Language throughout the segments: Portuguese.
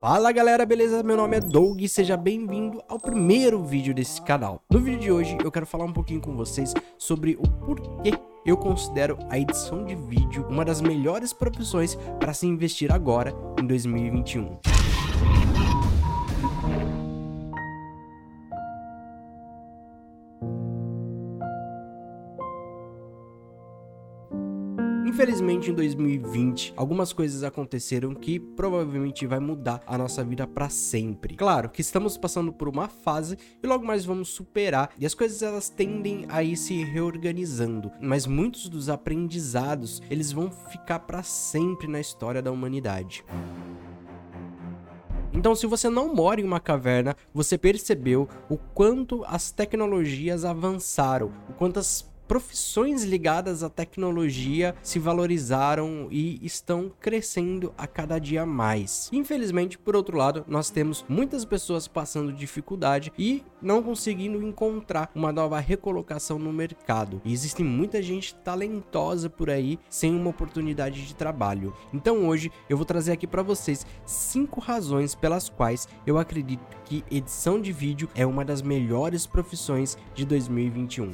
Fala galera, beleza? Meu nome é Doug e seja bem-vindo ao primeiro vídeo desse canal. No vídeo de hoje eu quero falar um pouquinho com vocês sobre o porquê eu considero a edição de vídeo uma das melhores profissões para se investir agora em 2021. Infelizmente, em 2020, algumas coisas aconteceram que provavelmente vai mudar a nossa vida para sempre. Claro que estamos passando por uma fase e logo mais vamos superar e as coisas elas tendem a ir se reorganizando, mas muitos dos aprendizados, eles vão ficar para sempre na história da humanidade. Então, se você não mora em uma caverna, você percebeu o quanto as tecnologias avançaram, o quanto as profissões ligadas à tecnologia se valorizaram e estão crescendo a cada dia mais. Infelizmente, por outro lado, nós temos muitas pessoas passando dificuldade e não conseguindo encontrar uma nova recolocação no mercado. E existe muita gente talentosa por aí sem uma oportunidade de trabalho. Então hoje eu vou trazer aqui para vocês cinco razões pelas quais eu acredito que edição de vídeo é uma das melhores profissões de 2021.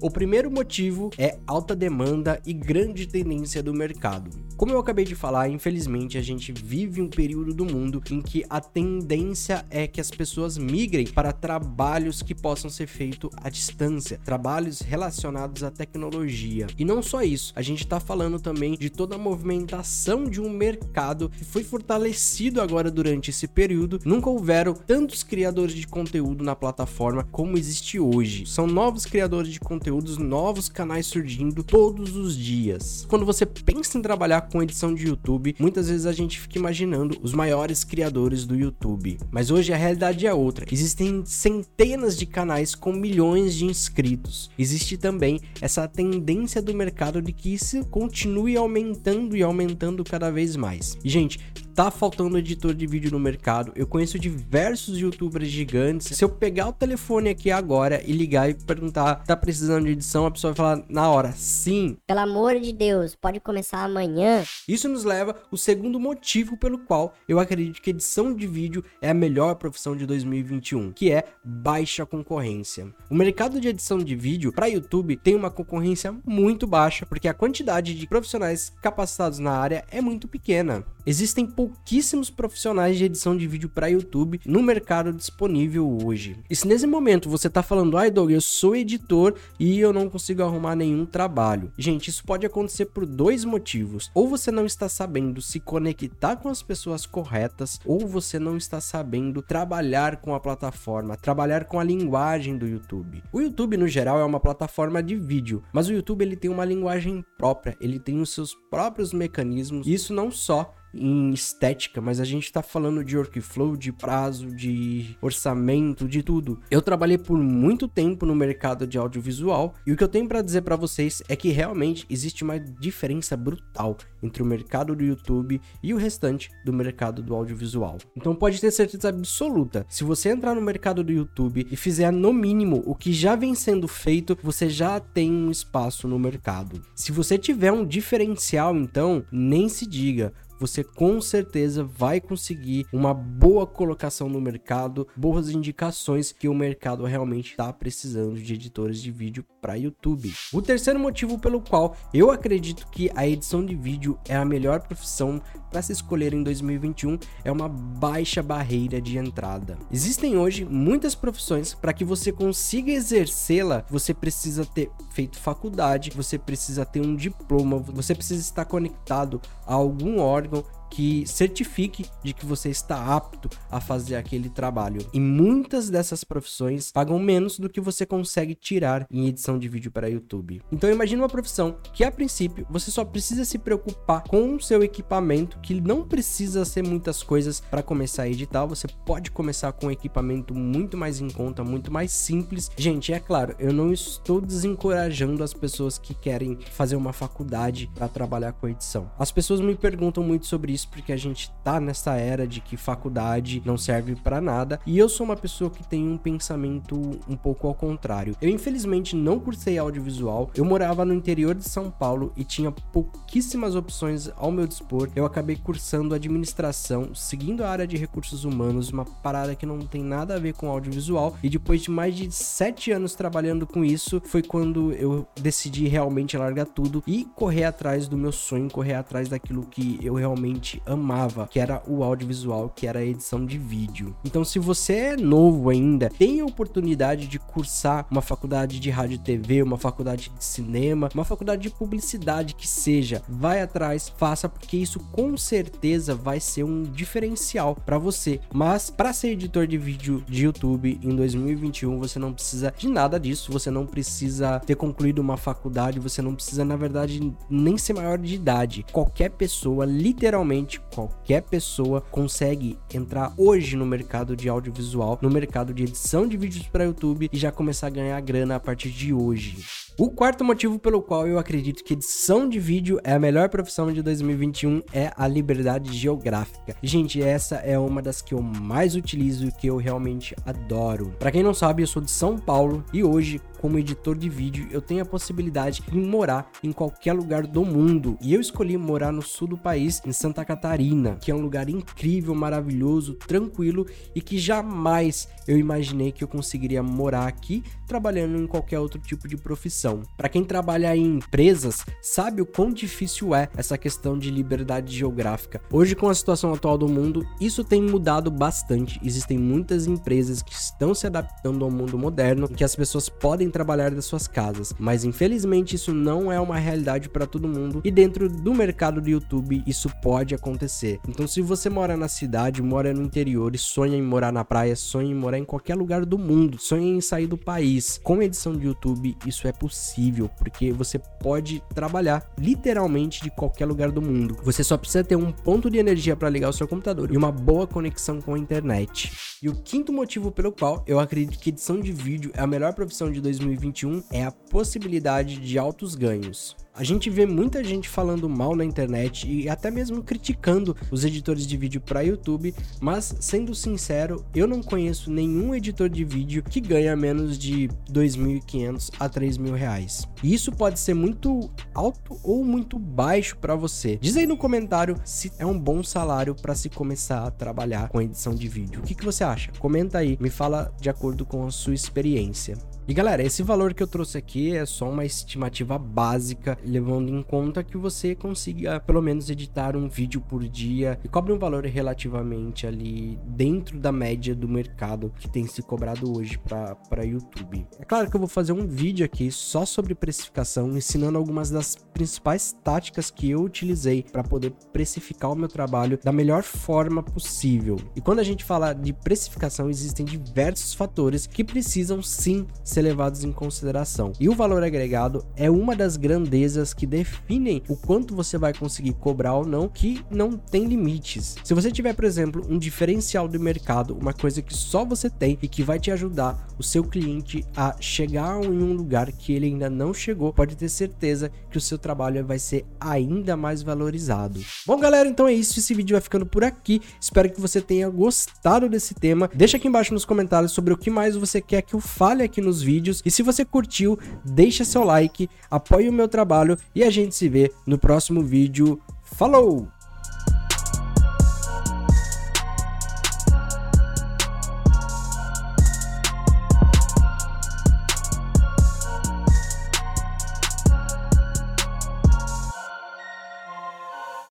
O primeiro motivo é alta demanda e grande tendência do mercado. Como eu acabei de falar, infelizmente a gente vive um período do mundo em que a tendência é que as pessoas migrem para trabalhos que possam ser feitos à distância, trabalhos relacionados à tecnologia. E não só isso, a gente está falando também de toda a movimentação de um mercado que foi fortalecido agora durante esse período. Nunca houveram tantos criadores de conteúdo na plataforma como existe hoje. São novos criadores de conteúdos, novos canais surgindo todos os dias. Quando você pensa em trabalhar com edição de YouTube, muitas vezes a gente fica imaginando os maiores criadores do YouTube. Mas hoje a realidade é outra. Existem centenas de canais com milhões de inscritos. Existe também essa tendência do mercado de que isso continue aumentando e aumentando cada vez mais. E, gente, tá faltando editor de vídeo no mercado. Eu conheço diversos youtubers gigantes. Se eu pegar o telefone aqui agora e ligar e perguntar, tá precisando de edição, a pessoa vai falar na hora, sim. Pelo amor de Deus, pode começar amanhã. Isso nos leva ao segundo motivo pelo qual eu acredito que edição de vídeo é a melhor profissão de 2021, que é baixa concorrência. O mercado de edição de vídeo para YouTube tem uma concorrência muito baixa, porque a quantidade de profissionais capacitados na área é muito pequena. Existem pouquíssimos profissionais de edição de vídeo para YouTube no mercado disponível hoje. E se nesse momento você está falando, ai Doug, eu sou editor e eu não consigo arrumar nenhum trabalho. Gente, isso pode acontecer por dois motivos. Ou você não está sabendo se conectar com as pessoas corretas, ou você não está sabendo trabalhar com a plataforma, trabalhar com a linguagem do YouTube. O YouTube no geral é uma plataforma de vídeo, mas o YouTube ele tem uma linguagem própria, ele tem os seus próprios mecanismos. Isso não só em estética, mas a gente tá falando de workflow, de prazo, de orçamento, de tudo. Eu trabalhei por muito tempo no mercado de audiovisual e o que eu tenho para dizer para vocês é que realmente existe uma diferença brutal entre o mercado do YouTube e o restante do mercado do audiovisual. Então pode ter certeza absoluta, se você entrar no mercado do YouTube e fizer no mínimo o que já vem sendo feito, você já tem um espaço no mercado. Se você tiver um diferencial, então, nem se diga você com certeza vai conseguir uma boa colocação no mercado, boas indicações que o mercado realmente está precisando de editores de vídeo para YouTube. O terceiro motivo pelo qual eu acredito que a edição de vídeo é a melhor profissão para se escolher em 2021 é uma baixa barreira de entrada. Existem hoje muitas profissões para que você consiga exercê-la, você precisa ter feito faculdade, você precisa ter um diploma, você precisa estar conectado a algum órgão article que certifique de que você está apto a fazer aquele trabalho. E muitas dessas profissões pagam menos do que você consegue tirar em edição de vídeo para YouTube. Então imagine uma profissão que a princípio você só precisa se preocupar com o seu equipamento, que não precisa ser muitas coisas para começar a editar, você pode começar com um equipamento muito mais em conta, muito mais simples. Gente, é claro, eu não estou desencorajando as pessoas que querem fazer uma faculdade para trabalhar com edição. As pessoas me perguntam muito sobre isso porque a gente tá nessa era de que faculdade não serve para nada e eu sou uma pessoa que tem um pensamento um pouco ao contrário. Eu infelizmente não cursei audiovisual, eu morava no interior de São Paulo e tinha pouquíssimas opções ao meu dispor. Eu acabei cursando administração, seguindo a área de recursos humanos, uma parada que não tem nada a ver com audiovisual e depois de mais de sete anos trabalhando com isso, foi quando eu decidi realmente largar tudo e correr atrás do meu sonho, correr atrás daquilo que eu realmente amava, que era o audiovisual, que era a edição de vídeo. Então, se você é novo ainda, tem a oportunidade de cursar uma faculdade de rádio e TV, uma faculdade de cinema, uma faculdade de publicidade que seja, vai atrás, faça porque isso com certeza vai ser um diferencial para você. Mas para ser editor de vídeo de YouTube em 2021, você não precisa de nada disso, você não precisa ter concluído uma faculdade, você não precisa na verdade nem ser maior de idade. Qualquer pessoa, literalmente qualquer pessoa consegue entrar hoje no mercado de audiovisual, no mercado de edição de vídeos para YouTube e já começar a ganhar grana a partir de hoje. O quarto motivo pelo qual eu acredito que edição de vídeo é a melhor profissão de 2021 é a liberdade geográfica. Gente, essa é uma das que eu mais utilizo e que eu realmente adoro. Para quem não sabe, eu sou de São Paulo e hoje como editor de vídeo, eu tenho a possibilidade de morar em qualquer lugar do mundo. E eu escolhi morar no sul do país, em Santa Catarina, que é um lugar incrível, maravilhoso, tranquilo e que jamais eu imaginei que eu conseguiria morar aqui trabalhando em qualquer outro tipo de profissão. Para quem trabalha em empresas, sabe o quão difícil é essa questão de liberdade geográfica. Hoje, com a situação atual do mundo, isso tem mudado bastante. Existem muitas empresas que estão se adaptando ao mundo moderno, em que as pessoas podem trabalhar das suas casas, mas infelizmente isso não é uma realidade para todo mundo e dentro do mercado do YouTube isso pode acontecer. Então, se você mora na cidade, mora no interior e sonha em morar na praia, sonha em morar em qualquer lugar do mundo, sonha em sair do país, com edição de YouTube isso é possível, porque você pode trabalhar literalmente de qualquer lugar do mundo. Você só precisa ter um ponto de energia para ligar o seu computador e uma boa conexão com a internet. E o quinto motivo pelo qual eu acredito que edição de vídeo é a melhor profissão de 2021 é a possibilidade de altos ganhos. A gente vê muita gente falando mal na internet e até mesmo criticando os editores de vídeo para YouTube, mas sendo sincero, eu não conheço nenhum editor de vídeo que ganha menos de 2.500 a 3.000 reais. E isso pode ser muito alto ou muito baixo para você. Diz aí no comentário se é um bom salário para se começar a trabalhar com edição de vídeo. O que, que você acha? Comenta aí, me fala de acordo com a sua experiência. E galera, esse valor que eu trouxe aqui é só uma estimativa básica, levando em conta que você consiga pelo menos editar um vídeo por dia e cobre um valor relativamente ali dentro da média do mercado que tem se cobrado hoje para YouTube. É claro que eu vou fazer um vídeo aqui só sobre precificação, ensinando algumas das principais táticas que eu utilizei para poder precificar o meu trabalho da melhor forma possível. E quando a gente fala de precificação, existem diversos fatores que precisam sim ser levados em consideração. E o valor agregado é uma das grandezas que definem o quanto você vai conseguir cobrar ou não, que não tem limites. Se você tiver, por exemplo, um diferencial do mercado, uma coisa que só você tem e que vai te ajudar o seu cliente a chegar em um lugar que ele ainda não chegou, pode ter certeza que o seu trabalho vai ser ainda mais valorizado. Bom, galera, então é isso. Esse vídeo vai ficando por aqui. Espero que você tenha gostado desse tema. Deixa aqui embaixo nos comentários sobre o que mais você quer que eu fale aqui nos vídeos. E se você curtiu, deixa seu like, apoie o meu trabalho e a gente se vê no próximo vídeo. Falou!